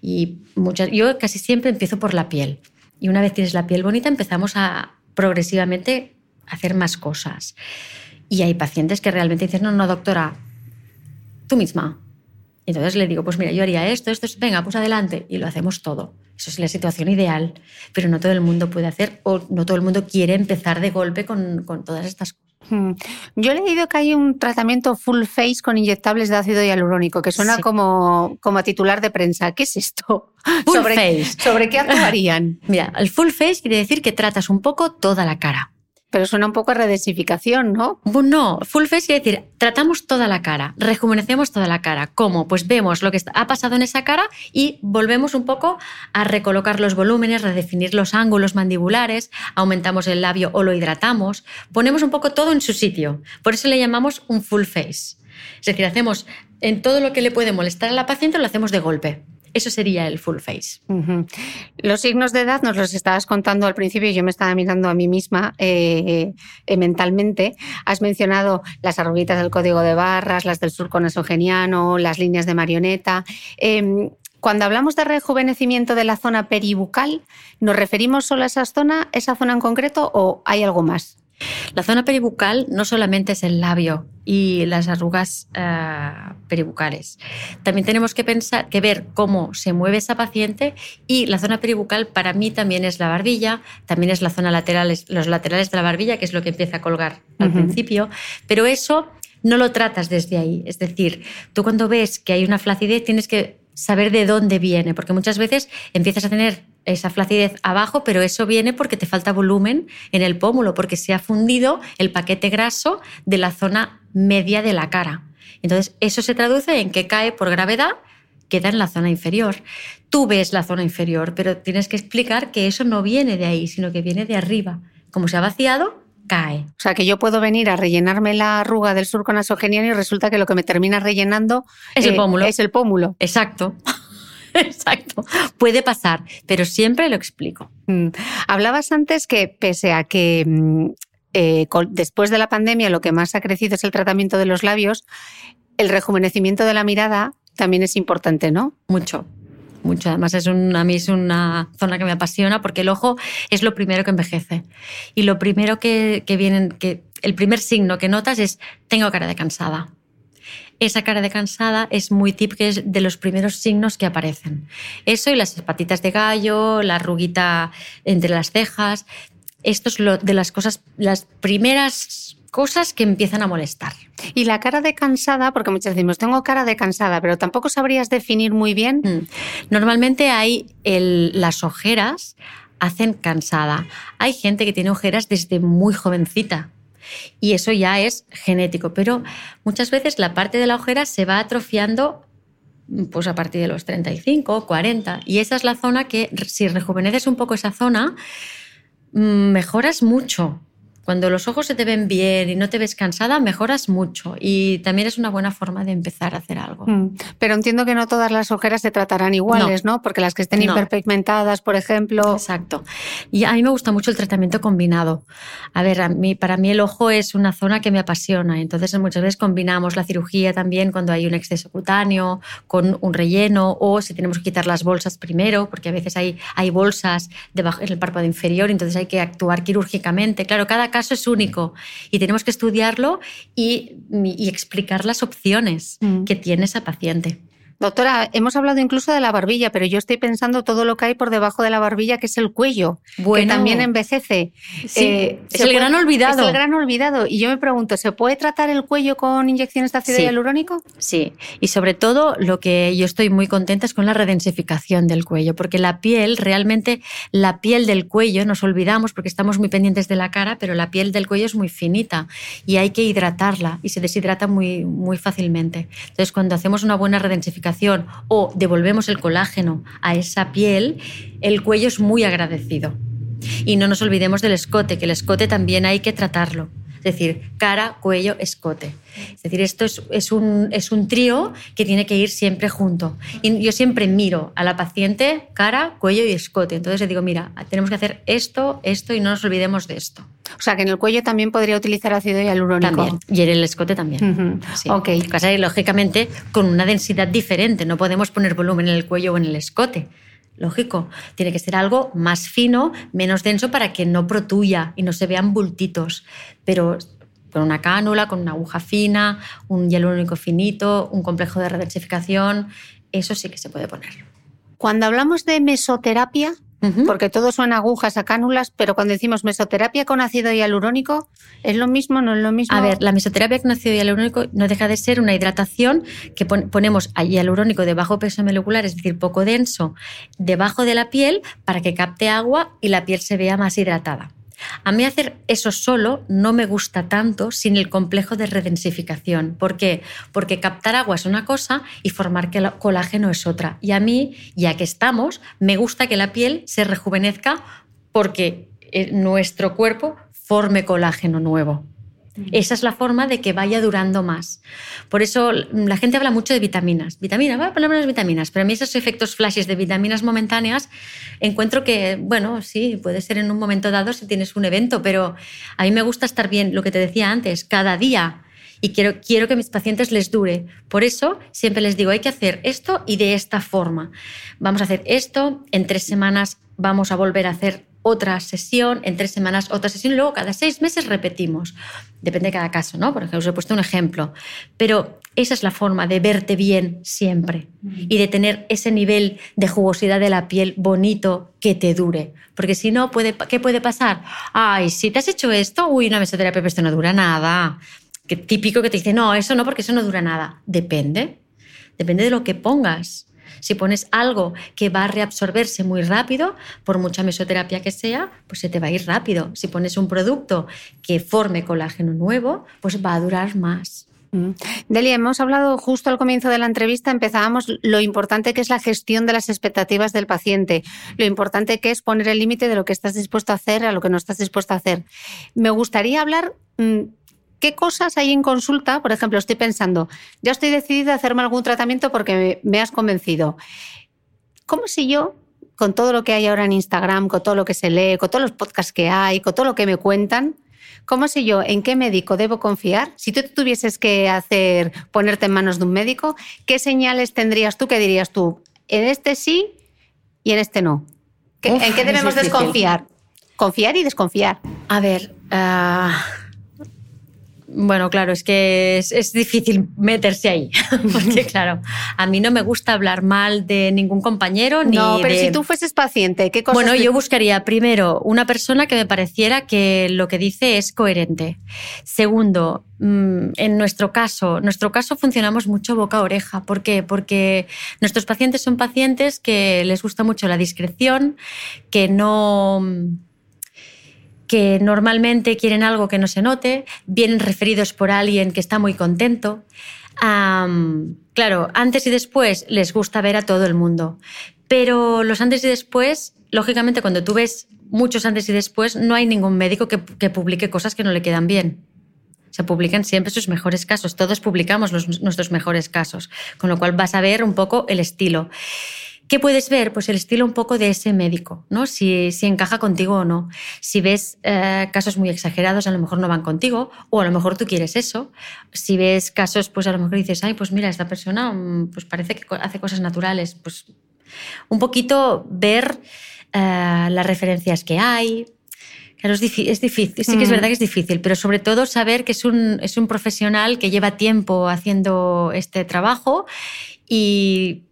Y muchas, yo casi siempre empiezo por la piel. Y una vez tienes la piel bonita, empezamos a progresivamente hacer más cosas. Y hay pacientes que realmente dicen, no, no, doctora, tú misma. entonces le digo, pues mira, yo haría esto, esto, venga, pues adelante. Y lo hacemos todo. Eso es la situación ideal, pero no todo el mundo puede hacer o no todo el mundo quiere empezar de golpe con, con todas estas cosas. Hmm. Yo he leído que hay un tratamiento full face con inyectables de ácido hialurónico, que suena como, como titular de prensa. ¿Qué es esto? Full face. ¿Sobre qué actuarían? [LAUGHS] Mira, el full face quiere decir que tratas un poco toda la cara. Pero suena un poco a redensificación, ¿no? No, full face quiere decir, tratamos toda la cara, rejuvenecemos toda la cara. ¿Cómo? Pues vemos lo que ha pasado en esa cara y volvemos un poco a recolocar los volúmenes, redefinir los ángulos mandibulares, aumentamos el labio o lo hidratamos, ponemos un poco todo en su sitio. Por eso le llamamos un full face. Es decir, hacemos en todo lo que le puede molestar a la paciente, lo hacemos de golpe. Eso sería el full face. Los signos de edad nos los estabas contando al principio y yo me estaba mirando a mí misma eh, eh, mentalmente. Has mencionado las arruguitas del código de barras, las del surco nasogeniano, las líneas de marioneta. Em, cuando hablamos de rejuvenecimiento de la zona peribucal, ¿nos referimos solo a esa zona, esa zona en concreto o hay algo más? La zona peribucal no solamente es el labio y las arrugas eh, peribucales. También tenemos que pensar, que ver cómo se mueve esa paciente y la zona peribucal para mí también es la barbilla, también es la zona lateral, los laterales de la barbilla, que es lo que empieza a colgar al principio, pero eso no lo tratas desde ahí. Es decir, tú cuando ves que hay una flacidez tienes que saber de dónde viene, porque muchas veces empiezas a tener esa flacidez abajo, pero eso viene porque te falta volumen en el pómulo, porque se ha fundido el paquete graso de la zona media de la cara. Entonces, eso se traduce en que cae por gravedad, queda en la zona inferior. Tú ves la zona inferior, pero tienes que explicar que eso no viene de ahí, sino que viene de arriba. Como se ha vaciado, cae. O sea, que yo puedo venir a rellenarme la arruga del surco nasogeniano y resulta que lo que me termina rellenando es el eh, pómulo. Es el pómulo. Exacto. [LAUGHS] Exacto, puede pasar, pero siempre lo explico. Mm. Hablabas antes que pese a que mm, eh, después de la pandemia lo que más ha crecido es el tratamiento de los labios, el rejuvenecimiento de la mirada también es importante, ¿no? Mucho. Mucho. Además, es a mí es una zona que me apasiona porque el ojo es lo primero que envejece. Y lo primero que, que vienen, que el primer signo que notas es tengo cara de cansada esa cara de cansada es muy típica de los primeros signos que aparecen. Eso y las patitas de gallo, la arruguita entre las cejas. Esto es lo de las cosas, las primeras cosas que empiezan a molestar. Y la cara de cansada, porque muchas decimos, tengo cara de cansada, pero tampoco sabrías definir muy bien. Mm. Normalmente hay las ojeras hacen cansada. Hay gente que tiene ojeras desde muy jovencita Y eso ya es genético, pero muchas veces la parte de la ojera se va atrofiando pues a partir de los 35, 40. Y esa es la zona que, si rejuveneces un poco esa zona, mm, mejoras mucho. Cuando los ojos se te ven bien y no te ves cansada, mejoras mucho y también es una buena forma de empezar a hacer algo. Mm. Pero entiendo que no todas las ojeras se tratarán iguales, ¿no? Porque las que estén hiperpigmentadas, por ejemplo. Exacto. Y a mí me gusta mucho el tratamiento combinado. A ver, a mí, para mí el ojo es una zona que me apasiona, entonces muchas veces combinamos la cirugía también cuando hay un exceso cutáneo con un relleno o si tenemos que quitar las bolsas primero, porque a veces hay, hay bolsas debajo, en el párpado inferior, entonces hay que actuar quirúrgicamente. Claro, cada caso caso es único y tenemos que estudiarlo y, explicar las opciones mm. que tiene esa paciente. Doctora, hemos hablado incluso de la barbilla, pero yo estoy pensando todo lo que hay por debajo de la barbilla, que es el cuello, que también envejece. Sí, eh, es el gran olvidado. Es el gran olvidado. Y yo me pregunto, ¿se puede tratar el cuello con inyecciones de ácido hialurónico? Sí, y sobre todo lo que yo estoy muy contenta es con la redensificación del cuello, porque la piel, realmente la piel del cuello, nos olvidamos porque estamos muy pendientes de la cara, pero la piel del cuello es muy finita y hay que hidratarla y se deshidrata muy, muy fácilmente. Entonces, cuando hacemos una buena redensificación, o devolvemos el colágeno a esa piel, el cuello es muy agradecido. Y no nos olvidemos del escote, que el escote también hay que tratarlo. Es decir, cara, cuello, escote. Es decir, esto es, un, es un trío que tiene que ir siempre junto. Y yo siempre miro a la paciente cara, cuello y escote. Entonces le digo, mira, tenemos que hacer esto, esto y no nos olvidemos de esto. O sea, que en el cuello también podría utilizar ácido hialurónico. También. Y en el escote también. Ok. lógicamente, con una densidad diferente. No podemos poner volumen en el cuello o en el escote. Lógico, tiene que ser algo más fino, menos denso para que no protuya y no se vean bultitos. Pero con una cánula, con una aguja fina, un hialurónico finito, un complejo de redensificación, eso sí que se puede poner. Cuando hablamos de mesoterapia, porque todo son agujas a cánulas, pero cuando decimos mesoterapia con ácido hialurónico, ¿es lo mismo no es lo mismo? A ver, la mesoterapia con ácido hialurónico no deja de ser una hidratación que ponemos hialurónico de bajo peso molecular, es decir, poco denso, debajo de la piel para que capte agua y la piel se vea más hidratada. A mí hacer eso solo no me gusta tanto sin el complejo de redensificación. ¿Por qué? Porque captar agua es una cosa y formar colágeno es otra. Y a mí, ya que estamos, me gusta que la piel se rejuvenezca porque eh, nuestro cuerpo forme colágeno nuevo. Esa es la forma de que vaya durando más. Por eso la gente habla mucho de vitaminas. Vitaminas, va a poner unas vitaminas, pero a mí esos efectos flashes de vitaminas momentáneas encuentro que, bueno, sí, puede ser en un momento dado si tienes un evento, pero a mí me gusta estar bien, lo que te decía antes, cada día. Y quiero, quiero que mis pacientes les dure. Por eso siempre les digo, hay que hacer esto y de esta forma. Vamos a hacer esto, en tres semanas vamos a volver a hacer otra sesión, en tres semanas otra sesión y luego cada seis meses repetimos. Depende de cada caso, ¿no? Por ejemplo, os he puesto un ejemplo. Pero esa es la forma de verte bien siempre y de tener ese nivel de jugosidad de la piel bonito que te dure. Porque si no, puede, ¿qué puede pasar? Ay, si te has hecho esto, uy, una mesoterapia, pero esto no dura nada. Qué típico que te dice, no, eso no, porque eso no dura nada. Depende. Depende de lo que pongas. Si pones algo que va a reabsorberse muy rápido, por mucha mesoterapia que sea, pues se te va a ir rápido. Si pones un producto que forme colágeno nuevo, pues va a durar más. Mm. Delia, hemos hablado justo al comienzo de la entrevista, empezábamos lo importante que es la gestión de las expectativas del paciente, lo importante que es poner el límite de lo que estás dispuesto a hacer a lo que no estás dispuesto a hacer. Me gustaría hablar mm, ¿Qué cosas hay en consulta? Por ejemplo, estoy pensando, ya estoy decidida a hacerme algún tratamiento porque me has convencido. ¿Cómo si yo, con todo lo que hay ahora en Instagram, con todo lo que se lee, con todos los podcasts que hay, con todo lo que me cuentan, ¿cómo sé yo en qué médico debo confiar? Si tú tuvieses que hacer, ponerte en manos de un médico, ¿qué señales tendrías tú que dirías tú, en este sí y en este no? ¿En qué debemos desconfiar? Confiar y desconfiar. A ver, ah, bueno, claro, es que es, difícil meterse ahí, [LAUGHS] porque claro, a mí no me gusta hablar mal de ningún compañero. Ni no, pero si tú fueses paciente, ¿qué cosas? Bueno, yo buscaría primero una persona que me pareciera que lo que dice es coherente. Segundo, mm, en nuestro caso, nuestro caso funcionamos mucho boca a oreja. ¿Por qué? Porque nuestros pacientes son pacientes que les gusta mucho la discreción, que no que normalmente quieren algo que no se note, vienen referidos por alguien que está muy contento. claro, antes y después les gusta ver a todo el mundo, pero los antes y después, lógicamente cuando tú ves muchos antes y después, no hay ningún médico que, que publique cosas que no le quedan bien se publican siempre sus mejores casos. Todos publicamos nuestros mejores casos, con lo cual vas a ver un poco el estilo. ¿Qué puedes ver? Pues el estilo un poco de ese médico, ¿no? Si, si encaja contigo o no. Si ves eh, casos muy exagerados, a lo mejor no van contigo, o a lo mejor tú quieres eso. Si ves casos, pues a lo mejor dices, ay, pues mira, esta persona mm, pues parece que hace cosas naturales. Pues un poquito ver eh, las referencias que hay, Claro, es, es, difícil, sí que es mm. verdad que es difícil, pero sobre todo saber que es un, es un profesional que lleva tiempo haciendo este trabajo y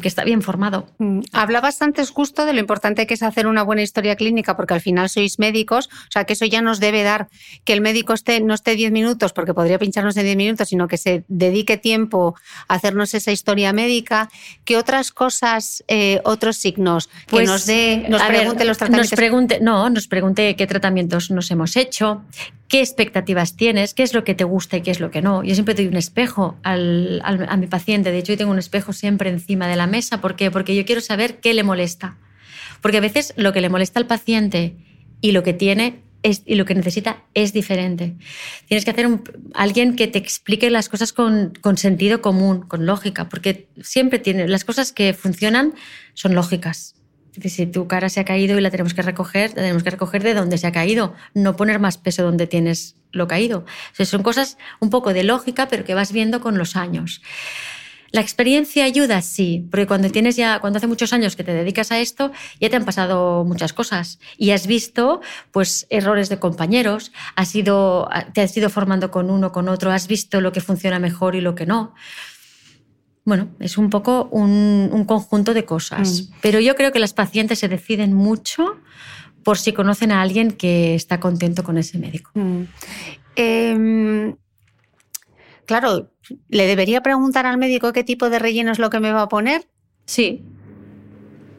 que está bien formado. Mm, hablabas antes justo de lo importante que es hacer una buena historia clínica, porque al final sois médicos, o sea que eso ya nos debe dar que el médico esté, no esté 10 minutos, porque podría pincharnos en 10 minutos, sino que se dedique tiempo a hacernos esa historia médica. ¿Qué otras cosas, eh, otros signos? que pues, nos dé, nos pregunte los tratamientos. Nos pregunte, no, nos pregunte qué tratamientos nos hemos hecho, qué expectativas tienes, qué es lo que te gusta y qué es lo que no. Yo siempre doy un espejo al, a mi paciente. De hecho, yo tengo un espejo siempre encima de la mesa. ¿Por qué? Porque yo quiero saber qué le molesta. Porque a veces lo que le molesta al paciente y lo que tiene es, y lo que necesita es diferente. Tienes que hacer un, alguien que te explique las cosas con, con, sentido común, con lógica, porque siempre tiene, las cosas que funcionan son lógicas si tu cara se ha caído y la tenemos que recoger, la tenemos que recoger de donde se ha caído, no poner más peso donde tienes lo caído. son cosas un poco de lógica, pero que vas viendo con los años. La experiencia ayuda, sí, porque cuando tienes ya, cuando hace muchos años que te dedicas a esto, ya te han pasado muchas cosas y has visto, pues, errores de compañeros, has ido, te has ido formando con uno, con otro, has visto lo que funciona mejor y lo que no. Bueno, es un poco un, conjunto de cosas. Mm. Pero yo creo que las pacientes se deciden mucho por si conocen a alguien que está contento con ese médico. Mm. Em, claro, ¿le debería preguntar al médico qué tipo de relleno es lo que me va a poner? Sí.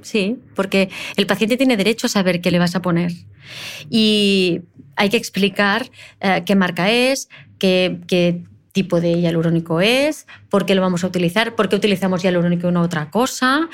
Sí, porque el paciente tiene derecho a saber qué le vas a poner. Y hay que explicar eh, qué marca es, qué, qué tipo de hialurónico es, por qué lo vamos a utilizar, por qué utilizamos hialurónico y no otra cosa,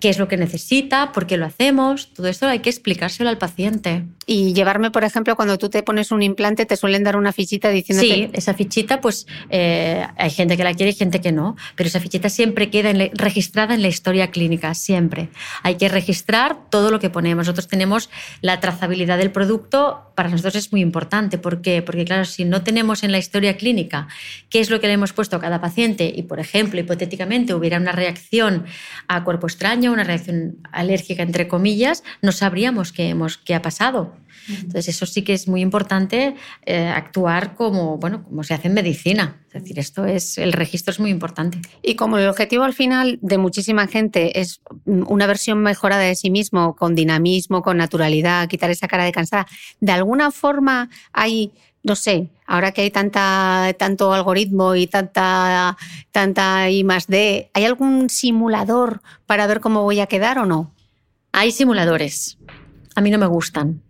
qué es lo que necesita, por qué lo hacemos. Todo esto hay que explicárselo al paciente. Y llevarme, por ejemplo, cuando tú te pones un implante, te suelen dar una fichita diciendo Sí, esa fichita, pues eh, hay gente que la quiere y gente que no, pero esa fichita siempre queda registrada en la historia clínica, siempre. Hay que registrar todo lo que ponemos. Nosotros tenemos la trazabilidad del producto, para nosotros es muy importante. ¿Por qué? Porque, claro, si no tenemos en la historia clínica qué es lo que le hemos puesto a cada paciente, y, por ejemplo, hipotéticamente hubiera una reacción a cuerpo extraño, una reacción alérgica, entre comillas, no sabríamos qué, hemos, qué ha pasado. Entonces, eso sí que es muy importante eh, actuar como, bueno, como se hace en medicina. Es decir, esto es, el registro es muy importante. Y como el objetivo al final de muchísima gente es una versión mejorada de sí mismo, con dinamismo, con naturalidad, quitar esa cara de cansada, ¿de alguna forma hay no sé, ahora que hay tanta, tanto algoritmo y tanta, tanta I más D, ¿hay algún simulador para ver cómo voy a quedar o no? Hay simuladores. A mí no me gustan.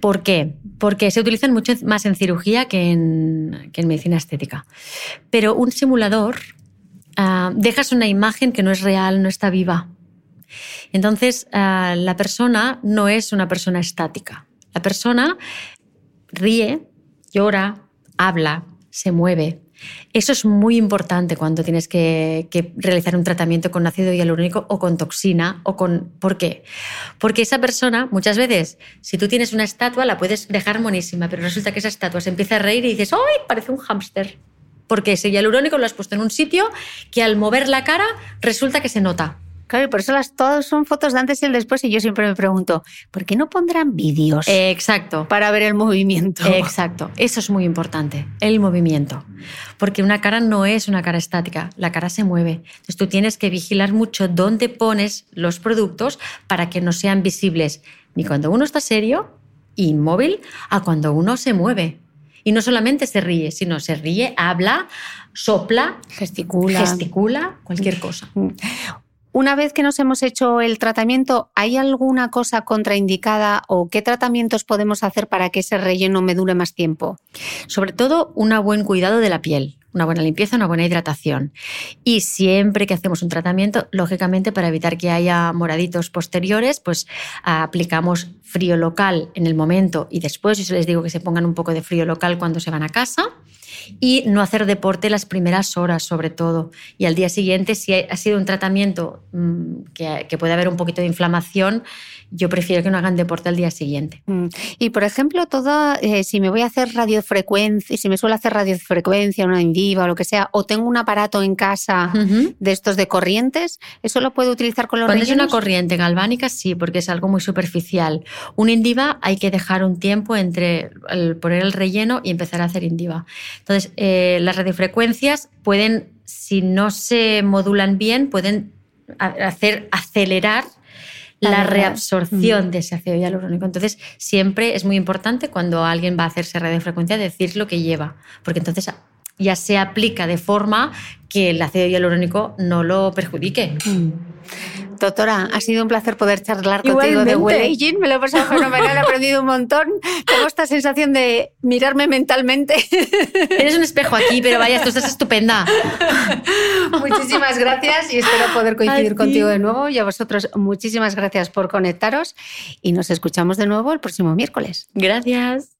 ¿Por qué? Porque se utilizan mucho más en cirugía que en, medicina estética. Pero un simulador ah, dejas una imagen que no es real, no está viva. Entonces, ah, la persona no es una persona estática. La persona ríe, llora, habla, se mueve. Eso es muy importante cuando tienes que, realizar un tratamiento con ácido hialurónico o con toxina o con ¿por qué? Porque esa persona muchas veces, si tú tienes una estatua la puedes dejar monísima, pero resulta que esa estatua se empieza a reír y dices, ¡ay! Parece un hámster. Porque ese hialurónico lo has puesto en un sitio que al mover la cara resulta que se nota. Claro, y por eso las todas son fotos de antes y el después. Y yo siempre me pregunto, ¿por qué no pondrán vídeos? exacto. Para ver el movimiento. exacto. Eso es muy importante, el movimiento. Porque una cara no es una cara estática, la cara se mueve. Entonces tú tienes que vigilar mucho dónde pones los productos para que no sean visibles ni cuando uno está serio, inmóvil, a cuando uno se mueve. Y no solamente se ríe, sino se ríe, habla, sopla, gesticula, gesticula cualquier cosa. Una vez que nos hemos hecho el tratamiento, ¿hay alguna cosa contraindicada o qué tratamientos podemos hacer para que ese relleno me dure más tiempo? Sobre todo, un buen cuidado de la piel una buena limpieza, una buena hidratación. Y siempre que hacemos un tratamiento, lógicamente para evitar que haya moraditos posteriores, pues aplicamos frío local en el momento y después. Yo les digo que se pongan un poco de frío local cuando se van a casa y no hacer deporte las primeras horas sobre todo. Y al día siguiente, si ha sido un tratamiento mm, que, puede haber un poquito de inflamación, yo prefiero que no hagan deporte al día siguiente. Mm. Y por ejemplo, toda, eh, si me voy a hacer radiofrecuencia, si me suelo hacer radiofrecuencia, una indiva o lo que sea, o tengo un aparato en casa de estos de corrientes, ¿eso lo puedo utilizar con los Cuando es una corriente galvánica, sí, porque es algo muy superficial. Un indiva hay que dejar un tiempo entre poner el relleno y empezar a hacer indiva. Entonces, eh, las radiofrecuencias pueden, si no se modulan bien, pueden hacer acelerar la reabsorción mm. de ese ácido hialurónico. Entonces, siempre es muy importante cuando alguien va a hacerse radiofrecuencia decir lo que lleva, porque entonces ya se aplica de forma que el ácido hialurónico no lo perjudique. Mm. Doctora, ha sido un placer poder charlar contigo de well Me lo he pasado [LAUGHS] fenomenal, he aprendido un montón. Tengo esta sensación de mirarme mentalmente. Tienes un espejo aquí, pero vaya, tú estás estupenda. [LAUGHS] Muchísimas gracias y espero poder coincidir contigo de nuevo. Y a vosotros, muchísimas gracias por conectaros y nos escuchamos de nuevo el próximo miércoles. Gracias.